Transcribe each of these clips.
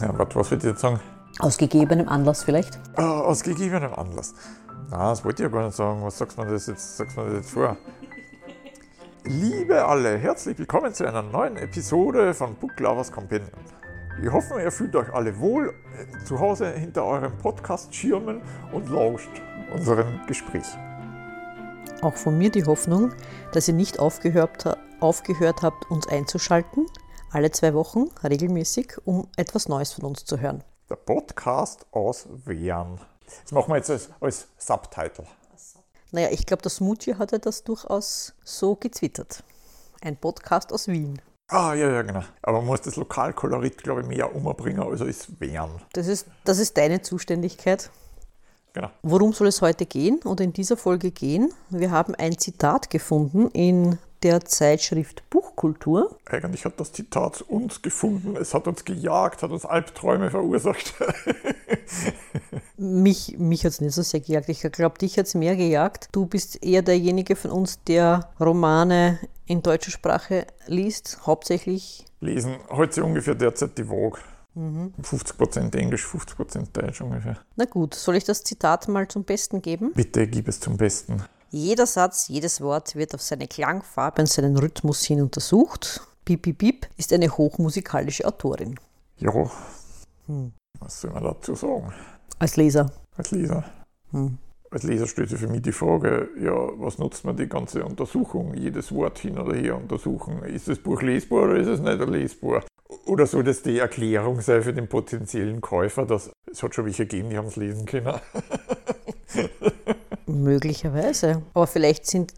Ja, warte, was würde ich jetzt sagen? Aus gegebenem Anlass vielleicht? Äh, aus gegebenem Anlass. Na, das wollte ich ja gar nicht sagen. Was sagst du mir das jetzt, sagst mir das jetzt vor? Liebe alle, herzlich willkommen zu einer neuen Episode von Book Lovers Companion. Wir hoffen, ihr fühlt euch alle wohl äh, zu Hause hinter eurem Podcast-Schirmen und lauscht unserem Gespräch. Auch von mir die Hoffnung, dass ihr nicht aufgehört, aufgehört habt, uns einzuschalten, alle zwei Wochen regelmäßig, um etwas Neues von uns zu hören. Der Podcast aus Wern. Das machen wir jetzt als, als Subtitle. Naja, ich glaube, der Smoothie hat ja das durchaus so gezwittert. Ein Podcast aus Wien. Ah, ja, ja, genau. Aber man muss das Lokalkolorit, glaube ich, mehr umbringen, also ist Wern. Das ist, das ist deine Zuständigkeit. Genau. Worum soll es heute gehen oder in dieser Folge gehen? Wir haben ein Zitat gefunden in der Zeitschrift Buchkultur. Eigentlich hat das Zitat uns gefunden, es hat uns gejagt, hat uns Albträume verursacht. mich mich hat es nicht so sehr gejagt. Ich glaube, dich hat es mehr gejagt. Du bist eher derjenige von uns, der Romane in deutscher Sprache liest, hauptsächlich. Lesen heute ungefähr derzeit die Vogue. Mhm. 50% Englisch, 50% Deutsch ungefähr. Na gut, soll ich das Zitat mal zum Besten geben? Bitte gib es zum Besten. Jeder Satz, jedes Wort wird auf seine Klangfarbe und seinen Rhythmus hin untersucht. Bip Bip Bip ist eine hochmusikalische Autorin. Ja, hm. was soll man dazu sagen? Als Leser. Als Leser. Hm. Als Leser stellt sich für mich die Frage, ja, was nutzt man die ganze Untersuchung, jedes Wort hin oder her untersuchen? Ist das Buch lesbar oder ist es nicht lesbar? Oder soll das die Erklärung sein für den potenziellen Käufer, dass es hat schon welche gegeben, die haben es lesen können? Möglicherweise. Aber vielleicht sind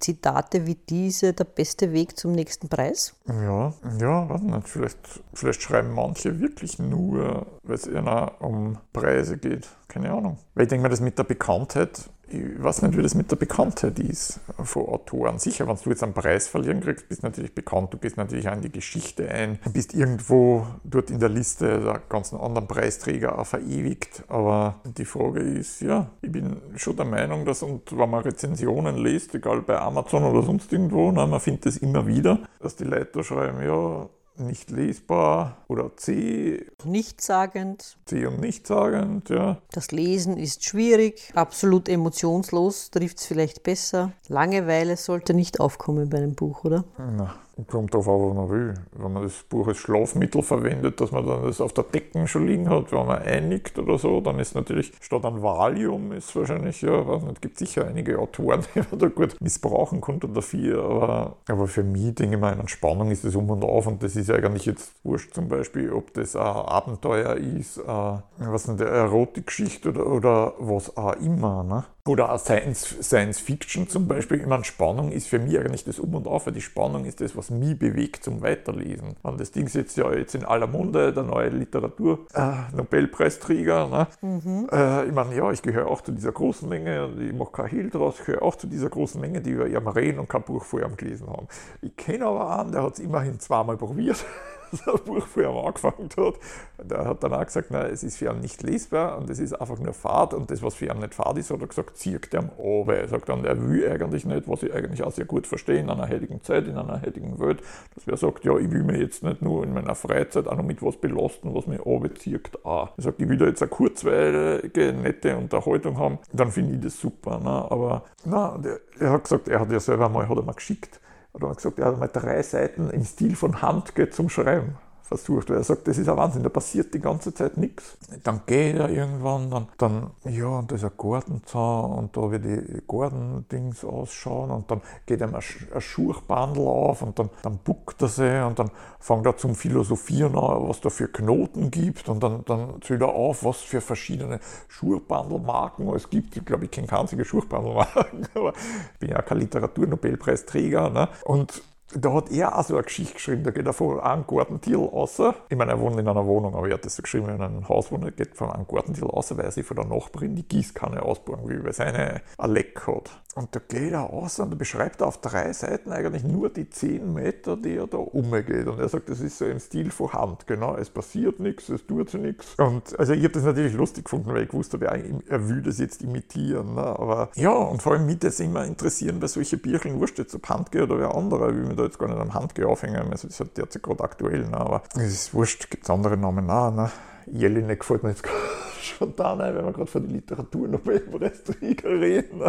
Zitate wie diese der beste Weg zum nächsten Preis? Ja, ja, weiß nicht. Vielleicht, vielleicht schreiben manche wirklich nur, weil es eher um Preise geht. Keine Ahnung. Weil ich denke mir, das mit der Bekanntheit ich weiß nicht, wie das mit der Bekanntheit ist von Autoren. Sicher, wenn du jetzt einen Preis verlieren kriegst, bist du natürlich bekannt, du gehst natürlich auch in die Geschichte ein, bist irgendwo dort in der Liste der ganzen anderen Preisträger auch verewigt. Aber die Frage ist, ja, ich bin schon der Meinung, dass, und wenn man Rezensionen liest, egal bei Amazon oder sonst irgendwo, na, man findet das immer wieder, dass die Leute da schreiben, ja, nicht lesbar oder C. Nichtssagend. C und nichtssagend, ja. Das Lesen ist schwierig, absolut emotionslos trifft es vielleicht besser. Langeweile sollte nicht aufkommen bei einem Buch, oder? Na, Kommt darauf an, was man will. Wenn man das Buch als Schlafmittel verwendet, dass man dann das auf der Decken schon liegen hat, wenn man einnickt oder so, dann ist natürlich statt an Valium ist wahrscheinlich, ja, weiß nicht, gibt sicher einige Autoren, die man da gut missbrauchen konnte dafür. Aber, aber für mich, denke ich mal, an Spannung ist das um und auf und das ist eigentlich jetzt wurscht zum Beispiel, ob das ein Abenteuer ist, ein, was nicht, eine Erotikgeschichte oder, oder was auch immer. Ne? Oder auch Science, Science Fiction zum Beispiel. Ich meine, Spannung ist für mich eigentlich das Um und Auf, weil die Spannung ist das, was mich bewegt zum Weiterlesen. Und das Ding ist jetzt ja jetzt in aller Munde, der neue Literatur-Nobelpreisträger. Äh, ne? mhm. äh, ich meine, ja, ich gehöre auch zu dieser großen Menge, ich mache kein Hehl draus, ich gehöre auch zu dieser großen Menge, die über ihrem reden und kein Buch vorher gelesen haben. Ich kenne aber einen, der hat es immerhin zweimal probiert. das Buch vorher angefangen hat. Der hat dann auch gesagt, nein, es ist für ihn nicht lesbar und es ist einfach nur Fahrt und das, was für ihn nicht Fahrt ist, hat er gesagt, zieht ihm ab. Er sagt dann, er will eigentlich nicht, was ich eigentlich auch sehr gut verstehe in einer heutigen Zeit, in einer heutigen Welt, dass wer sagt, ja, ich will mir jetzt nicht nur in meiner Freizeit auch noch mit was belasten, was mich abzieht. Auch. Er sagt, ich will da jetzt eine kurzweilige, nette Unterhaltung haben, dann finde ich das super. Ne? Aber na, er hat gesagt, er hat ja selber mal, hat er mal geschickt, hat er gesagt, er hat mal drei Seiten im Stil von Handke zum Schreiben versucht, weil er sagt, das ist ein Wahnsinn, da passiert die ganze Zeit nichts. Dann geht er irgendwann, dann, dann ja, und da ist ein Gartenzaun und da wird die Gartendings ausschauen und dann geht ihm ein, ein auf und dann, dann buckt er sich und dann fängt er zum Philosophieren an, was da für Knoten gibt und dann, dann zählt er auf, was für verschiedene Schurbandelmarken es gibt. Ich glaube, ich kenne keine einzige Schurbandelmarken, aber ich bin ja kein Literaturnobelpreisträger. Ne? Und da hat er auch so eine Geschichte geschrieben, da geht er von einem Gartentier raus. Ich meine, er wohnt in einer Wohnung, aber er hat das so geschrieben, in einem Haus wohnt, er geht von einem Gartentier raus, weil er sich von der Nachbarin die Gießkanne ausbauen will, weil seine ein Leck hat. Und da geht er aus und da beschreibt er auf drei Seiten eigentlich nur die zehn Meter, die er da umgeht. Und er sagt, das ist so im Stil von Hand, genau. Es passiert nichts, es tut sich nichts. Und also ich habe das natürlich lustig gefunden, weil ich gewusst habe, er will das jetzt imitieren. Ne? Aber ja, und vor allem mich das immer interessieren, bei solchen Bierchen wurscht jetzt ob Handgeh oder wer anderer, ich will mir jetzt gar nicht am Handgeh aufhängen, also das ist halt derzeit gerade aktuell. Ne? Aber es ist wurscht, gibt es andere Namen auch. Ne? Jelinek gefällt mir jetzt schon da rein, wenn wir gerade von den Literaturnobelpreisträgern reden.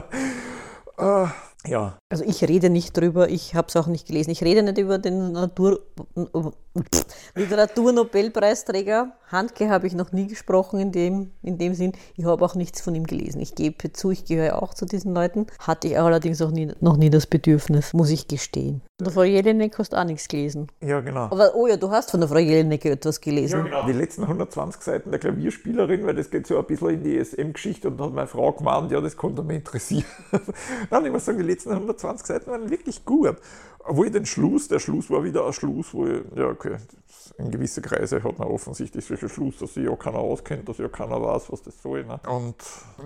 Uh, ja. Also ich rede nicht drüber, ich habe es auch nicht gelesen. Ich rede nicht über den Natur, Literaturnobelpreisträger. Handke habe ich noch nie gesprochen in dem, in dem Sinn. Ich habe auch nichts von ihm gelesen. Ich gebe zu, ich gehöre auch zu diesen Leuten. Hatte ich allerdings auch nie, noch nie das Bedürfnis, muss ich gestehen. Von der Frau Jelinek hast du auch nichts gelesen. Ja, genau. Aber, oh ja, du hast von der Frau Jelinek etwas gelesen. Ja, genau. Die letzten 120 Seiten der Klavierspielerin, weil das geht so ein bisschen in die SM-Geschichte und da hat meine Frau gemeint, ja, das konnte mich interessieren. Dann, ich muss sagen, die letzten 120 Seiten waren wirklich gut. Obwohl den Schluss, der Schluss war wieder ein Schluss, wo ich, ja, okay, in gewisse Kreise hat man offensichtlich solche Schluss, dass sich ja keiner auskennt, dass ja keiner weiß, was das soll. Ne? Und,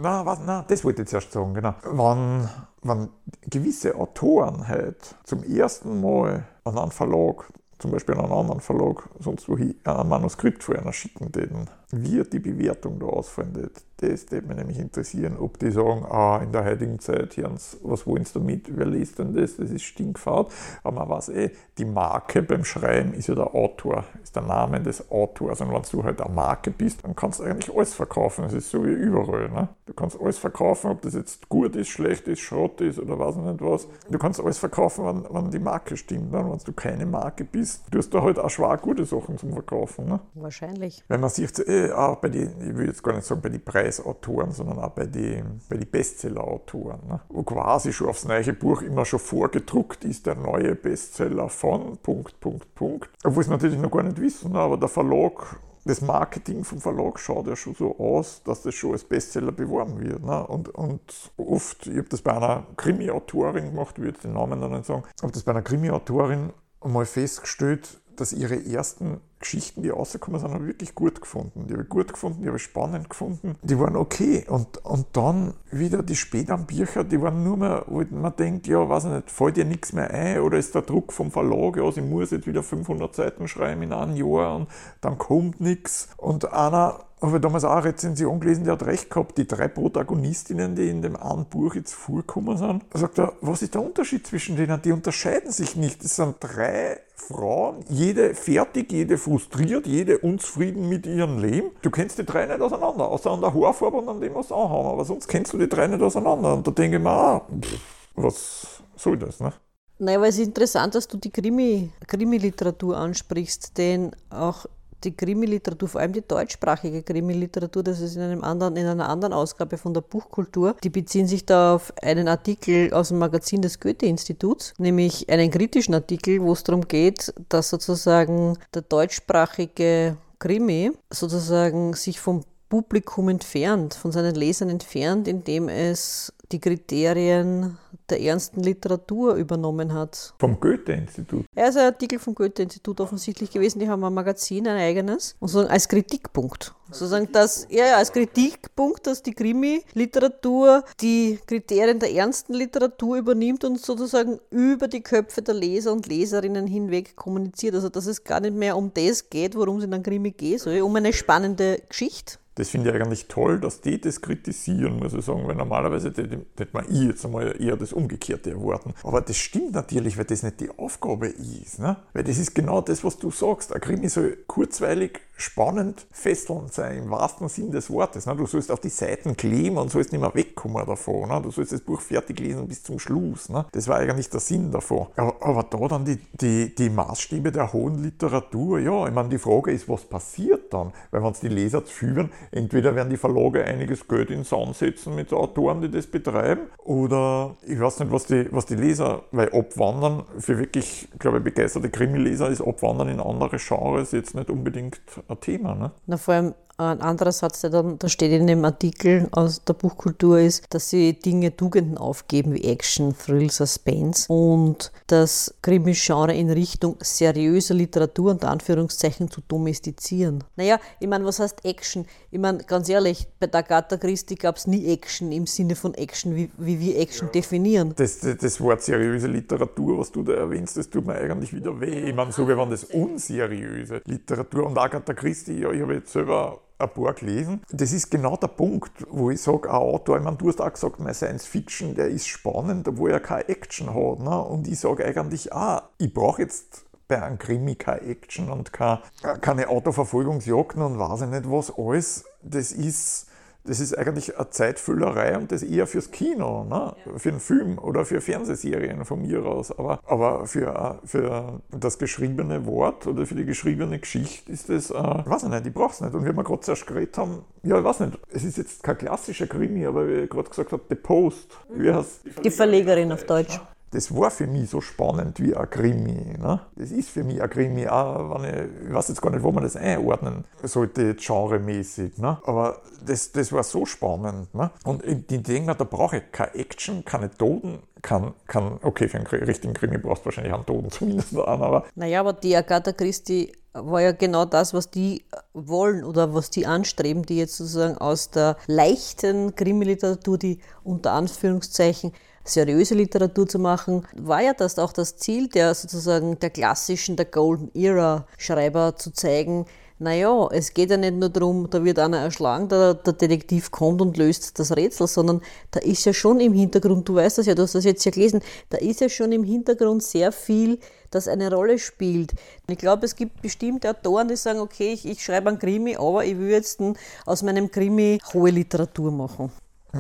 na, was, na, das wollte ich zuerst sagen, genau. Wenn, wenn gewisse Autoren halt zum ersten Mal an einen Verlag zum Beispiel an einen anderen Verlag, sonst wo ich ein Manuskript einer schicken, den, wie die Bewertung da ausfallen das würde mich nämlich interessieren, ob die sagen, ah, in der heutigen Zeit, Jans, was wollen sie damit? Wer liest denn das? Das ist stinkfad. Aber man weiß eh, die Marke beim Schreiben ist ja der Autor, ist der Name des Autors. Und wenn du halt eine Marke bist, dann kannst du eigentlich alles verkaufen. Das ist so wie überall. Ne? Du kannst alles verkaufen, ob das jetzt gut ist, schlecht ist, Schrott ist oder was nicht was. Du kannst alles verkaufen, wenn, wenn die Marke stimmt. Ne? Wenn du keine Marke bist, du hast da halt auch schwer gute Sachen zum Verkaufen. Ne? Wahrscheinlich. Wenn man sich eh, auch bei den, ich will jetzt gar nicht sagen bei den Preisautoren, sondern auch bei den bei die Bestseller-Autoren. Ne? Wo quasi schon aufs neue Buch immer schon vorgedruckt ist, der neue Bestseller von Punkt, Punkt, Punkt. Obwohl es natürlich noch gar nicht wissen, aber der Verlag das Marketing vom Verlag schaut ja schon so aus, dass das schon als Bestseller beworben wird. Ne? Und, und oft, ich habe das bei einer Krimi-Autorin gemacht, ich jetzt den Namen noch nicht sagen, habe das bei einer Krimi-Autorin mal festgestellt, dass ihre ersten Geschichten, die rausgekommen sind, habe ich wirklich gut gefunden. Die habe ich gut gefunden, die habe ich spannend gefunden. Die waren okay. Und, und dann wieder die späteren Bücher, die waren nur mehr, wo man denkt, ja, weiß ich nicht, fällt dir nichts mehr ein oder ist der Druck vom Verlag aus, ich muss jetzt wieder 500 Seiten schreiben in einem Jahr und dann kommt nichts. Und einer habe ich damals auch eine Rezension gelesen, die hat recht gehabt. Die drei Protagonistinnen, die in dem einen Buch jetzt vorkommen sind, sagt er, was ist der Unterschied zwischen denen? Die unterscheiden sich nicht. Es sind drei Frauen, jede fertig, jede frustriert, jede unzufrieden mit ihrem Leben. Du kennst die drei nicht auseinander, außer an der Haarfarbe und an dem, was sie anhaben. Aber sonst kennst du die drei nicht auseinander. Und da denke ich mir, ah, pff, was soll das, ne? Naja, aber es ist interessant, dass du die Krimi-Literatur ansprichst, denn auch die Krimi-Literatur, vor allem die deutschsprachige Krimi-Literatur, das ist in, einem anderen, in einer anderen Ausgabe von der Buchkultur, die beziehen sich da auf einen Artikel aus dem Magazin des Goethe-Instituts, nämlich einen kritischen Artikel, wo es darum geht, dass sozusagen der deutschsprachige Krimi sozusagen sich vom Publikum entfernt, von seinen Lesern entfernt, indem es die Kriterien der ernsten Literatur übernommen hat. Vom Goethe-Institut? Er ist ein Artikel vom Goethe-Institut offensichtlich gewesen. Die haben ein Magazin, ein eigenes. Und sozusagen als Kritikpunkt. Sozusagen, dass, ja, als Kritikpunkt, dass die Krimi-Literatur die Kriterien der ernsten Literatur übernimmt und sozusagen über die Köpfe der Leser und Leserinnen hinweg kommuniziert. Also, dass es gar nicht mehr um das geht, worum es in einem Krimi geht, sondern um eine spannende Geschichte das finde ich eigentlich toll, dass die das kritisieren, muss ich sagen, weil normalerweise hätte man ich jetzt einmal eher das Umgekehrte erwarten. Aber das stimmt natürlich, weil das nicht die Aufgabe ist. Ne? Weil das ist genau das, was du sagst. Ein Krimi soll kurzweilig, spannend, fesselnd sein, im wahrsten Sinn des Wortes. Ne? Du sollst auf die Seiten kleben und sollst nicht mehr wegkommen davon. Ne? Du sollst das Buch fertig lesen bis zum Schluss. Ne? Das war eigentlich der Sinn davon. Aber, aber da dann die, die, die Maßstäbe der hohen Literatur, ja, ich meine, die Frage ist, was passiert dann? Weil wenn es die Leser führen, entweder werden die Verlage einiges Geld in Sand setzen mit Autoren, die das betreiben, oder ich weiß nicht, was die, was die Leser, weil Abwandern für wirklich, glaube ich, begeisterte Krimileser ist Abwandern in andere Genres jetzt nicht unbedingt ein Thema. Ne? Na, vor allem ein anderer Satz, der dann, da steht in dem Artikel aus der Buchkultur ist, dass sie Dinge Tugenden aufgeben wie Action, Thrill, Suspense und das Krimi-Genre in Richtung seriöser Literatur und Anführungszeichen zu domestizieren. Naja, ich meine, was heißt Action? Ich meine, ganz ehrlich, bei der Agatha Christie gab es nie Action im Sinne von Action, wie, wie wir Action ja. definieren. Das, das, das, Wort seriöse Literatur, was du da erwähnst, das tut mir eigentlich wieder weh. Ich meine, so wie wenn das unseriöse Literatur und Agatha Christie, ja, ich habe jetzt selber ein paar gelesen. Das ist genau der Punkt, wo ich sage, ein Autor, ich meine, du hast auch gesagt, mein Science Fiction, der ist spannend, wo er keine Action hat. Ne? Und ich sage eigentlich, ah, ich brauche jetzt bei einem Krimi keine Action und keine, keine Autoverfolgungsjagden und weiß ich nicht was alles. Das ist das ist eigentlich eine Zeitfüllerei und das eher fürs Kino, ne? Für einen Film oder für Fernsehserien von mir aus. Aber, aber für, für das geschriebene Wort oder für die geschriebene Geschichte ist das, äh, weiß ich nicht, ich brauche es nicht. Und wie wir gerade zuerst geredet haben, ja, ich weiß nicht, es ist jetzt kein klassischer Krimi, aber wie ich gerade gesagt habe, The Post. Wie heißt die, die Verlegerin auf Deutsch das war für mich so spannend wie ein Krimi. Ne? Das ist für mich ein Krimi, auch wenn ich, ich weiß jetzt gar nicht, wo man das einordnen sollte, genremäßig. Ne? Aber das, das war so spannend. Ne? Und ich denke mir, da brauche ich keine Action, keine Toten, kann, kann, okay, für einen richtigen Krimi brauchst du wahrscheinlich einen Toten zumindest an, aber. Naja, aber die Agatha Christie war ja genau das, was die wollen oder was die anstreben, die jetzt sozusagen aus der leichten Krimi-Literatur, die unter Anführungszeichen seriöse Literatur zu machen, war ja das auch das Ziel der sozusagen der klassischen, der Golden Era Schreiber zu zeigen, naja, es geht ja nicht nur darum, da wird einer erschlagen, der, der Detektiv kommt und löst das Rätsel, sondern da ist ja schon im Hintergrund, du weißt das ja, du hast das jetzt ja gelesen, da ist ja schon im Hintergrund sehr viel, das eine Rolle spielt. Ich glaube, es gibt bestimmte Autoren, die sagen, okay, ich, ich schreibe einen Krimi, aber ich will jetzt aus meinem Krimi hohe Literatur machen.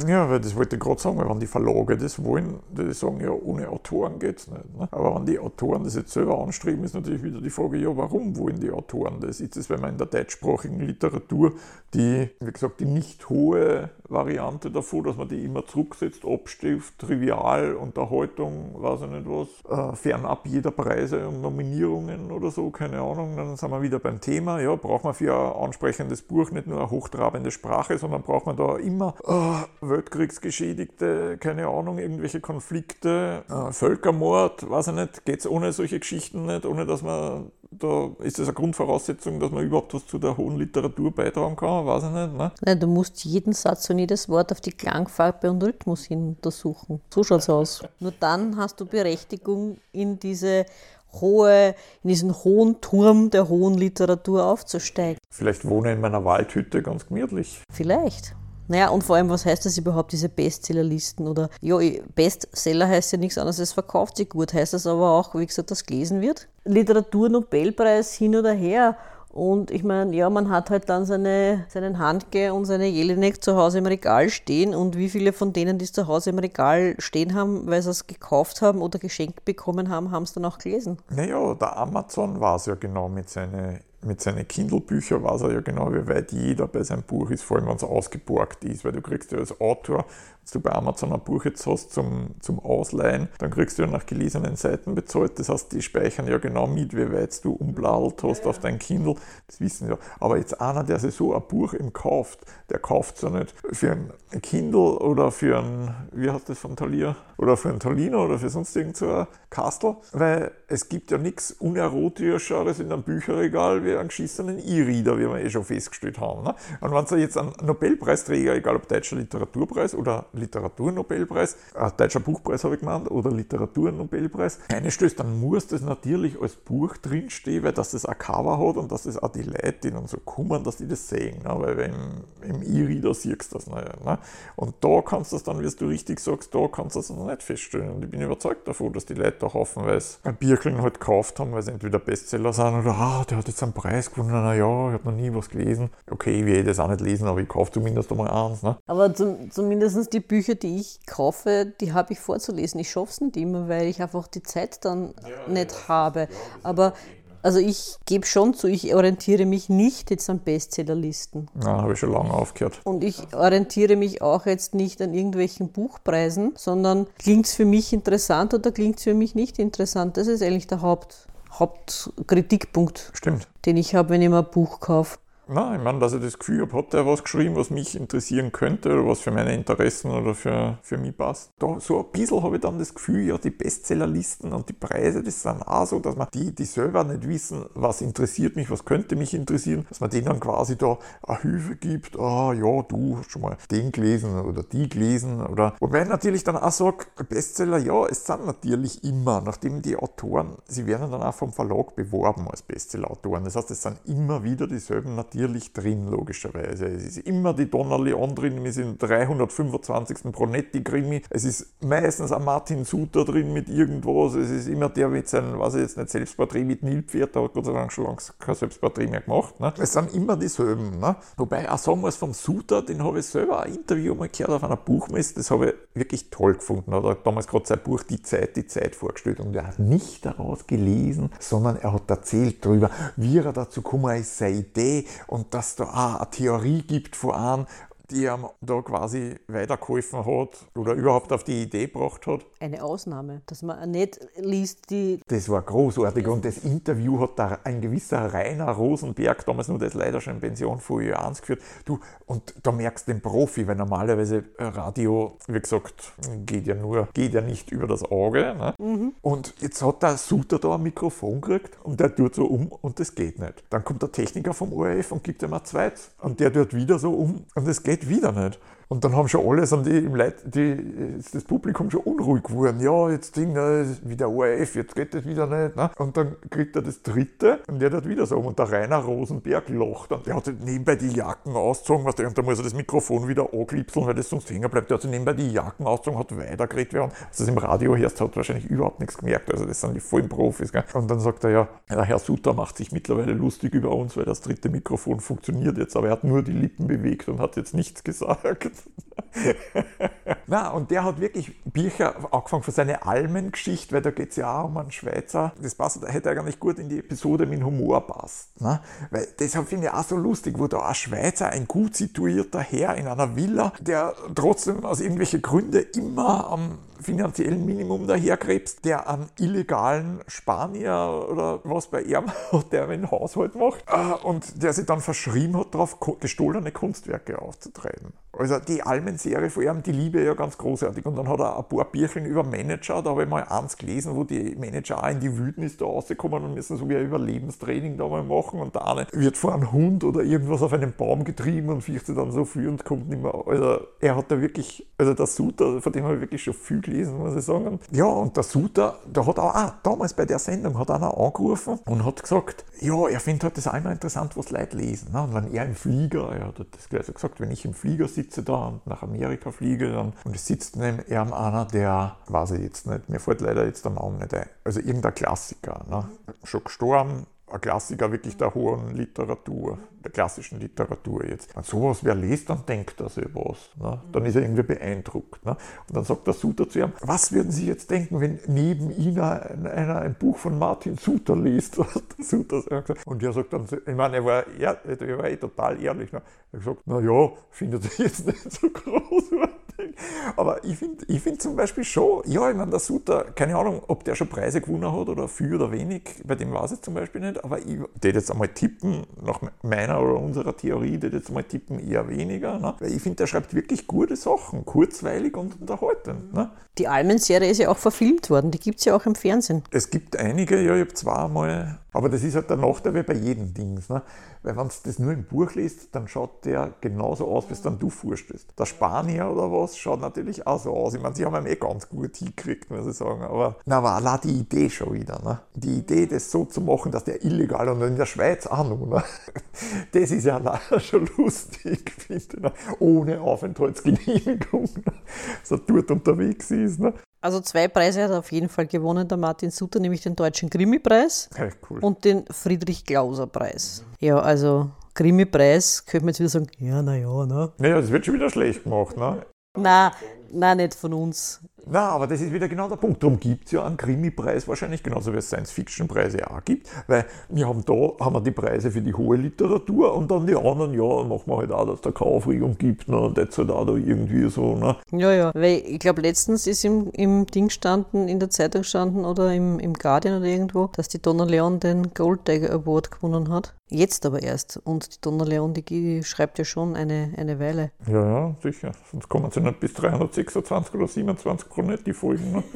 Ja, weil das wollte ich gerade sagen, weil wenn die Verlage das wollen, die sagen ja, ohne Autoren geht es nicht. Ne? Aber wenn die Autoren das jetzt selber anstreben, ist natürlich wieder die Frage, ja, warum wollen die Autoren das? Ist es, wenn man in der deutschsprachigen Literatur die, wie gesagt, die nicht hohe Variante davon, dass man die immer zurücksetzt, Abstift, Trivial, Unterhaltung, weiß ich nicht was, äh, fernab jeder Preise und Nominierungen oder so, keine Ahnung, dann sind wir wieder beim Thema, ja, braucht man für ein ansprechendes Buch nicht nur eine hochtrabende Sprache, sondern braucht man da immer äh, Weltkriegsgeschädigte, keine Ahnung, irgendwelche Konflikte, äh, Völkermord, weiß ich nicht, geht es ohne solche Geschichten nicht, ohne dass man, da ist das eine Grundvoraussetzung, dass man überhaupt was zu der hohen Literatur beitragen kann, weiß ich nicht. Ne? Nein, du musst jeden Satz und jedes Wort auf die Klangfarbe und Rhythmus hin untersuchen. So schaut's aus. Nur dann hast du Berechtigung in diese hohe, in diesen hohen Turm der hohen Literatur aufzusteigen. Vielleicht wohne ich in meiner Waldhütte ganz gemütlich. Vielleicht. Naja, und vor allem, was heißt das überhaupt, diese Bestsellerlisten? Oder, ja, Bestseller heißt ja nichts anderes, es verkauft sich gut. Heißt das aber auch, wie gesagt, dass gelesen wird? Literaturnobelpreis hin oder her. Und ich meine, ja, man hat halt dann seine, seinen Handke und seine Jelinek zu Hause im Regal stehen. Und wie viele von denen, die es zu Hause im Regal stehen haben, weil sie es gekauft haben oder geschenkt bekommen haben, haben es dann auch gelesen? Naja, der Amazon war es ja genau mit seinen mit seinen Kindle-Büchern weiß er ja genau, wie weit jeder bei seinem Buch ist, vor allem wenn es ausgeborgt ist, weil du kriegst ja als Autor du bei Amazon ein Buch jetzt hast zum, zum Ausleihen, dann kriegst du ja nach gelesenen Seiten bezahlt. Das heißt, die speichern ja genau mit, wie weit du umbladelt hast auf dein Kindle. Das wissen ja. Aber jetzt einer, der sich so ein Buch im kauft, der kauft es ja nicht für ein Kindle oder für ein, wie heißt das von Thalia? Oder für ein Tolino oder für sonst irgend so ein Kastel, weil es gibt ja nichts unerotischeres in einem Bücherregal wie einen geschissenen E-Reader, wie wir eh schon festgestellt haben. Ne? Und wenn du jetzt einen Nobelpreisträger, egal ob Deutscher Literaturpreis oder Literaturnobelpreis, äh, Deutscher Buchpreis habe ich gemeint, oder Literaturnobelpreis, einstößt, dann muss das natürlich als Buch drinstehen, weil dass das ein Cover hat und dass das auch die Leute, die dann so kommen, dass die das sehen. Ne? Weil im, im E-Reader siehst du das nicht. Ne? Und da kannst du das dann, wie du richtig sagst, da kannst du das noch nicht feststellen. Und ich bin überzeugt davon, dass die Leute da haufenweise ein Bierkeln halt gekauft haben, weil sie entweder Bestseller sind oder, ah, der hat jetzt einen Preis gewonnen, naja, ich habe noch nie was gelesen. Okay, ich werde das auch nicht lesen, aber ich kaufe zumindest einmal eins. Ne? Aber zum, zumindest die Bücher, die ich kaufe, die habe ich vorzulesen. Ich schaffe es nicht immer, weil ich einfach die Zeit dann ja, nicht ja, habe. Aber also ich gebe schon zu, ich orientiere mich nicht jetzt an Bestsellerlisten. Ja, habe ich schon lange aufgehört. Und ich orientiere mich auch jetzt nicht an irgendwelchen Buchpreisen, sondern klingt es für mich interessant oder klingt es für mich nicht interessant. Das ist eigentlich der Haupt, Hauptkritikpunkt, Stimmt. den ich habe, wenn ich mir ein Buch kaufe. Na, ich meine, dass ich das Gefühl habe, hat er was geschrieben, was mich interessieren könnte oder was für meine Interessen oder für, für mich passt. Da, so ein bisschen habe ich dann das Gefühl, ja, die Bestsellerlisten und die Preise, das sind auch so, dass man die, die selber nicht wissen, was interessiert mich, was könnte mich interessieren, dass man denen quasi da eine Hilfe gibt, ah ja, du hast schon mal den gelesen oder die gelesen oder wobei ich natürlich dann auch sage, Bestseller, ja, es sind natürlich immer, nachdem die Autoren, sie werden dann auch vom Verlag beworben als Bestsellerautoren. Das heißt, es sind immer wieder dieselben natürlich drin, logischerweise. Es ist immer die Donna Leon drin, wir sind 325. Pronetti-Krimi. Es ist meistens ein Martin Suter drin mit irgendwas. Es ist immer der mit seinem, weiß ich jetzt nicht, Selbstporträt mit Nilpferd, der hat Gott sei Dank schon lange kein Selbstporträt mehr gemacht. Ne? Es sind immer dieselben. Ne? Wobei auch sagen wir es vom Suter, den habe ich selber ein Interview mal gehört auf einer Buchmesse, das habe ich wirklich toll gefunden. Er hat damals gerade sein Buch Die Zeit, die Zeit vorgestellt und er hat nicht daraus gelesen, sondern er hat erzählt darüber, wie er dazu gekommen ist, seine Idee und dass da auch eine Theorie gibt einem, die ihm da quasi weitergeholfen hat oder überhaupt auf die Idee gebracht hat. Eine Ausnahme, dass man nicht liest, die. Das war großartig und das Interview hat da ein gewisser Rainer Rosenberg, damals nur das leider schon in Pension vor Jahr 1 geführt. Du, und da merkst du den Profi, weil normalerweise Radio, wie gesagt, geht ja nur, geht ja nicht über das Auge. Ne? Mhm. Und jetzt hat der Suter da ein Mikrofon gekriegt und der tut so um und das geht nicht. Dann kommt der Techniker vom ORF und gibt ihm ein zweites und der tut wieder so um und das geht wieder nicht. Und dann haben schon alle, sind die im Leit, die, das Publikum schon unruhig geworden. Ja, jetzt Ding, ne, wie der ORF, jetzt geht das wieder nicht. Ne? Und dann kriegt er das dritte und der hat wieder so. Und der Rainer Rosenberg lacht. Und der hat nebenbei die Jacken ausgezogen, was der, und da muss er das Mikrofon wieder anklipseln, weil das sonst hängen bleibt. Der hat sich nebenbei die Jacken ausgezogen, hat weitergeredet. Während also das im Radio hörst, hat wahrscheinlich überhaupt nichts gemerkt. Also das sind die vollen Profis. Gell? Und dann sagt er ja, der Herr Suter macht sich mittlerweile lustig über uns, weil das dritte Mikrofon funktioniert jetzt. Aber er hat nur die Lippen bewegt und hat jetzt nichts gesagt. Na, und der hat wirklich Bücher angefangen von seiner Almengeschichte, weil da geht es ja auch um einen Schweizer. Das passt, hätte eigentlich gut in die Episode mit Humor passt. Ne? Weil deshalb finde ich auch so lustig, wo da ein Schweizer, ein gut situierter Herr in einer Villa, der trotzdem aus irgendwelchen Gründen immer am finanziellen Minimum daherkrebst, der einen illegalen Spanier oder was bei ihm hat, der einen Haushalt macht äh, und der sich dann verschrieben hat, darauf gestohlene Kunstwerke aufzutreiben. Also die Almen-Serie von ihm, die liebe ich ja ganz großartig. Und dann hat er ein paar Bierchen über Manager, da habe ich mal eins gelesen, wo die Manager auch in die Wildnis da rauskommen und müssen so wie ein Überlebenstraining da mal machen und der eine wird vor einem Hund oder irgendwas auf einen Baum getrieben und fürchtet dann so viel und kommt nicht mehr. Also er hat da wirklich, also der Suter, von dem habe ich wirklich schon viel gelesen, muss ich sagen. Ja, und der Suter, der hat auch, auch damals bei der Sendung, hat einer angerufen und hat gesagt, ja, er findet halt das einmal interessant, was Leute lesen. Ne? Und wenn er im Flieger, er hat das gleich so gesagt, wenn ich im Flieger sitze da und nach Amerika fliege dann, und es sitzt neben ihm einer, der, weiß ich jetzt nicht, mir fällt leider jetzt der Name nicht ein, also irgendein Klassiker, ne? schon gestorben, ein Klassiker wirklich der hohen Literatur, der klassischen Literatur jetzt. Wenn sowas wer liest, dann denkt er sich was. Ne? Dann ist er irgendwie beeindruckt. Ne? Und dann sagt der Suter zu ihm, was würden Sie jetzt denken, wenn neben Ihnen einer ein Buch von Martin Suter liest? Und er sagt dann, ich meine, er war, er, er war eh total ehrlich. Ne? Er hat gesagt, na ja, findet er jetzt nicht so großartig. Aber ich finde ich find zum Beispiel schon, ja, ich meine, der Suter, keine Ahnung, ob der schon Preise gewonnen hat oder viel oder wenig, bei dem weiß ich zum Beispiel nicht, aber ich würde jetzt einmal tippen, nach meiner oder unserer Theorie, würde jetzt einmal tippen, eher weniger, ne? weil ich finde, der schreibt wirklich gute Sachen, kurzweilig und unterhaltend. Ne? Die Almen-Serie ist ja auch verfilmt worden, die gibt es ja auch im Fernsehen. Es gibt einige, ja, ich habe zweimal aber das ist halt der Nachteil wie bei jedem Dings. Ne? Weil wenn du das nur im Buch liest, dann schaut der genauso aus, wie es dann du vorstellst. Der Spanier oder was schaut natürlich auch so aus. Ich meine, sie haben ihn eh ganz gut hingekriegt, muss ich sagen. Aber na, war allein die Idee schon wieder. Ne? Die Idee, das so zu machen, dass der illegal und in der Schweiz auch noch. Ne? Das ist ja leider schon lustig, finde ich. Ne? Ohne Aufenthaltsgenehmigung. Ne? So dort unterwegs ist. Ne? Also zwei Preise hat er auf jeden Fall gewonnen, der Martin Suter, nämlich den Deutschen Krimi-Preis ja, cool. und den Friedrich-Glauser-Preis. Ja, also Krimi-Preis könnte man jetzt wieder sagen, ja, naja, ne? Naja, das wird schon wieder schlecht gemacht, ne? Nein, nein, nicht von uns. Na, aber das ist wieder genau der Punkt. Darum gibt es ja einen Krimi-Preis wahrscheinlich, genauso wie es Science-Fiction-Preise auch gibt. Weil wir haben da haben wir die Preise für die hohe Literatur und dann die anderen, ja, machen wir halt auch, dass der Kaufregung gibt, ne, und jetzt halt auch da irgendwie so. Ne. Ja, ja, weil ich glaube, letztens ist im, im Ding standen, in der Zeitung standen oder im, im Guardian oder irgendwo, dass die Donna Leon den Gold Dagger Award gewonnen hat. Jetzt aber erst. Und die Donna Leon, die schreibt ja schon eine, eine Weile. Ja, ja, sicher. Sonst kommen sie nicht bis 326 oder 27 die folgen. Ne?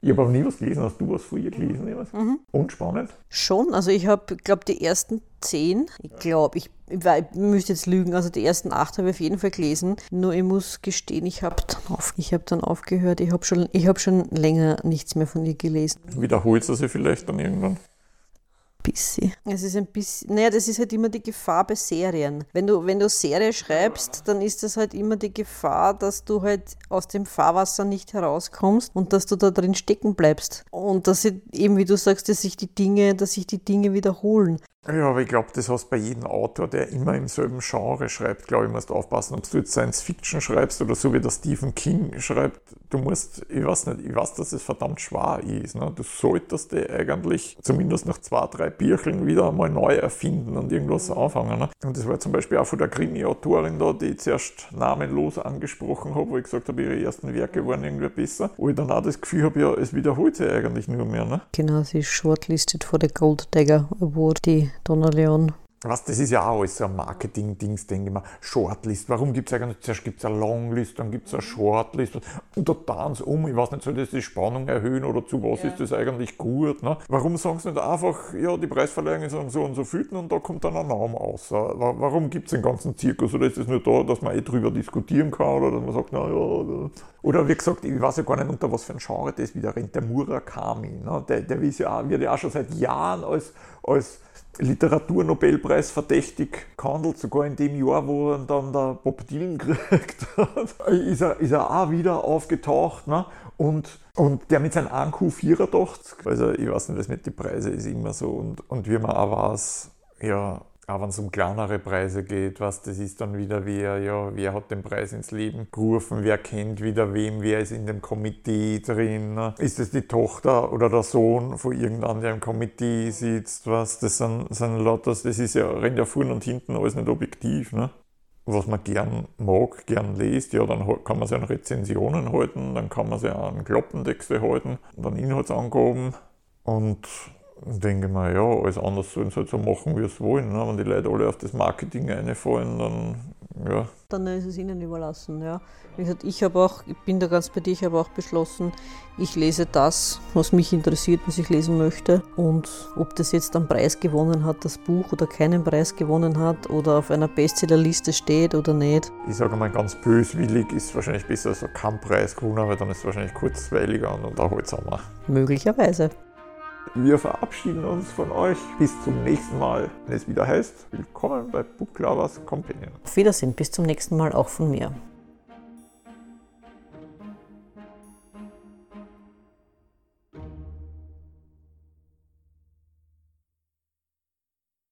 Ich habe aber nie was gelesen. Hast du was von ihr gelesen? Mhm. Und spannend? Schon. Also ich habe, glaube die ersten zehn, ich glaube, ich, ich, ich, müsste jetzt lügen, also die ersten acht habe ich auf jeden Fall gelesen. Nur ich muss gestehen, ich habe dann, auf, hab dann aufgehört. Ich habe schon, hab schon länger nichts mehr von ihr gelesen. Wiederholt sie sich vielleicht dann irgendwann? Bisschen. Es ist ein bisschen, naja, das ist halt immer die Gefahr bei Serien. Wenn du, wenn du Serie schreibst, dann ist das halt immer die Gefahr, dass du halt aus dem Fahrwasser nicht herauskommst und dass du da drin stecken bleibst. Und dass eben wie du sagst, dass sich die Dinge, dass sich die Dinge wiederholen. Ja, aber ich glaube, das hast bei jedem Autor, der immer im selben Genre schreibt, glaube ich, musst du aufpassen, ob du jetzt Science Fiction schreibst oder so wie der Stephen King schreibt. Du musst, ich weiß nicht, ich weiß, dass es verdammt schwer ist. Ne? Du solltest dir eigentlich zumindest nach zwei, drei Bierchen wieder einmal neu erfinden und irgendwas anfangen. Ne? Und das war zum Beispiel auch von der Krimi-Autorin da, die ich zuerst namenlos angesprochen habe, wo ich gesagt habe, ihre ersten Werke waren irgendwie besser. Wo ich dann auch das Gefühl habe, ja, es wiederholt sich eigentlich nur mehr. Ne? Genau, sie ist shortlisted for the Gold Dagger Award, die Donna Leon. Was, das ist ja auch alles so ein Marketing-Dings, denke ich mal. Shortlist. Warum gibt es eigentlich, zuerst gibt es eine Longlist, dann gibt es eine Shortlist. Und da es um. Ich weiß nicht, soll das die Spannung erhöhen oder zu was ja. ist das eigentlich gut? Ne? Warum sagen sie nicht einfach, ja, die Preisverleihung ist so und so viel und da kommt dann ein Name raus? Warum gibt es den ganzen Zirkus? Oder ist es nur da, dass man eh drüber diskutieren kann oder dass man sagt, naja. Oder wie gesagt, ich weiß ja gar nicht, unter was für ein Genre das wieder rennt. Der Murakami, ne? der, der wird ja auch, wird ja auch schon seit Jahren als, als Literaturnobelpreis verdächtig gehandelt, sogar in dem Jahr, wo er dann der Bob Dylan gekriegt hat, ist er, ist er auch wieder aufgetaucht. Ne? Und, und der mit seinem Anku 84, also ich weiß nicht, was mit den Preisen ist immer so. Und, und wie man auch weiß, ja, auch wenn es um kleinere Preise geht, was das ist dann wieder wer, ja, wer hat den Preis ins Leben gerufen, wer kennt wieder wem, wer ist in dem Komitee drin, ne? ist es die Tochter oder der Sohn von irgendeinem, der im Komitee sitzt, was, das sind, sind lauter, das ist ja, rennt ja vorne und hinten alles nicht objektiv, ne? was man gern mag, gern liest, ja, dann kann man sich an Rezensionen halten, dann kann man sich an Kloppentexte halten, dann Inhaltsangaben und denke mal, ja, alles anders sollen sie halt so machen, wie es wollen. Ne? Wenn die Leute alle auf das Marketing einfallen, dann ja. Dann ist es ihnen überlassen, ja. Wie gesagt, ich habe auch, ich bin da ganz bei dir, ich habe auch beschlossen, ich lese das, was mich interessiert, was ich lesen möchte. Und ob das jetzt einen Preis gewonnen hat, das Buch, oder keinen Preis gewonnen hat, oder auf einer Bestsellerliste steht oder nicht. Ich sage mal ganz böswillig, ist wahrscheinlich besser als kein Preis gewonnen, weil dann ist es wahrscheinlich kurzweiliger und unterhaltsamer. Möglicherweise. Wir verabschieden uns von euch. Bis zum nächsten Mal, wenn es wieder heißt, willkommen bei Book Lovers Companion. Auf Wiedersehen, bis zum nächsten Mal auch von mir.